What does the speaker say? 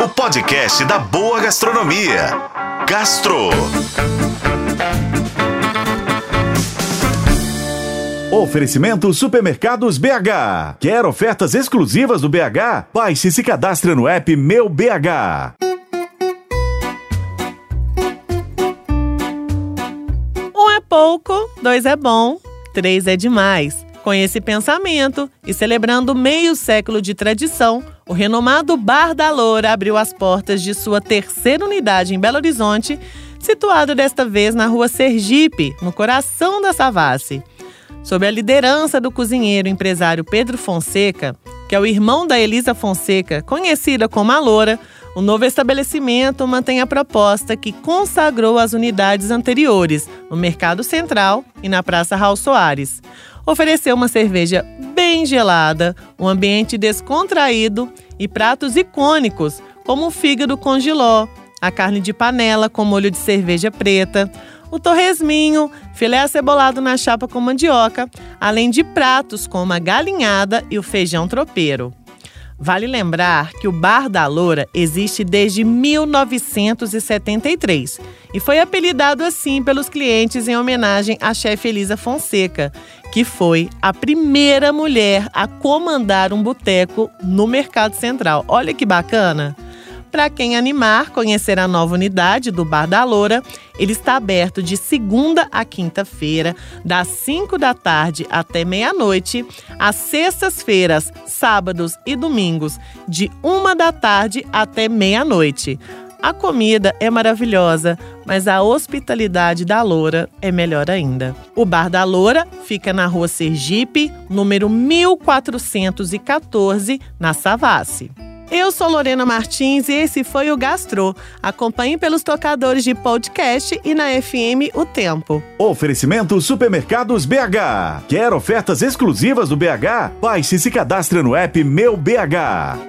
o podcast da boa gastronomia. Gastro. Oferecimento Supermercados BH. Quer ofertas exclusivas do BH? Baixe e se cadastre no app Meu BH. Um é pouco, dois é bom, três é demais. Com esse pensamento e celebrando meio século de tradição, o renomado Bar da Loura abriu as portas de sua terceira unidade em Belo Horizonte, situado desta vez na rua Sergipe, no coração da Savassi. Sob a liderança do cozinheiro empresário Pedro Fonseca, que é o irmão da Elisa Fonseca, conhecida como a Loura, o novo estabelecimento mantém a proposta que consagrou as unidades anteriores no Mercado Central e na Praça Raul Soares. Ofereceu uma cerveja bem gelada, um ambiente descontraído e pratos icônicos, como o fígado com giló, a carne de panela com molho de cerveja preta, o torresminho, filé acebolado na chapa com mandioca, além de pratos como a galinhada e o feijão tropeiro. Vale lembrar que o Bar da Loura existe desde 1973 e foi apelidado assim pelos clientes em homenagem à chefe Elisa Fonseca, que foi a primeira mulher a comandar um boteco no Mercado Central. Olha que bacana! Para quem animar conhecer a nova unidade do Bar da Loura, ele está aberto de segunda a quinta-feira, das 5 da tarde até meia-noite, às sextas-feiras, sábados e domingos, de uma da tarde até meia-noite. A comida é maravilhosa, mas a hospitalidade da Loura é melhor ainda. O Bar da Loura fica na rua Sergipe, número 1414, na Savassi. Eu sou Lorena Martins e esse foi o Gastro. Acompanhe pelos tocadores de podcast e na FM O Tempo. Oferecimento Supermercados BH. Quer ofertas exclusivas do BH? Baixe e se cadastre no app Meu BH.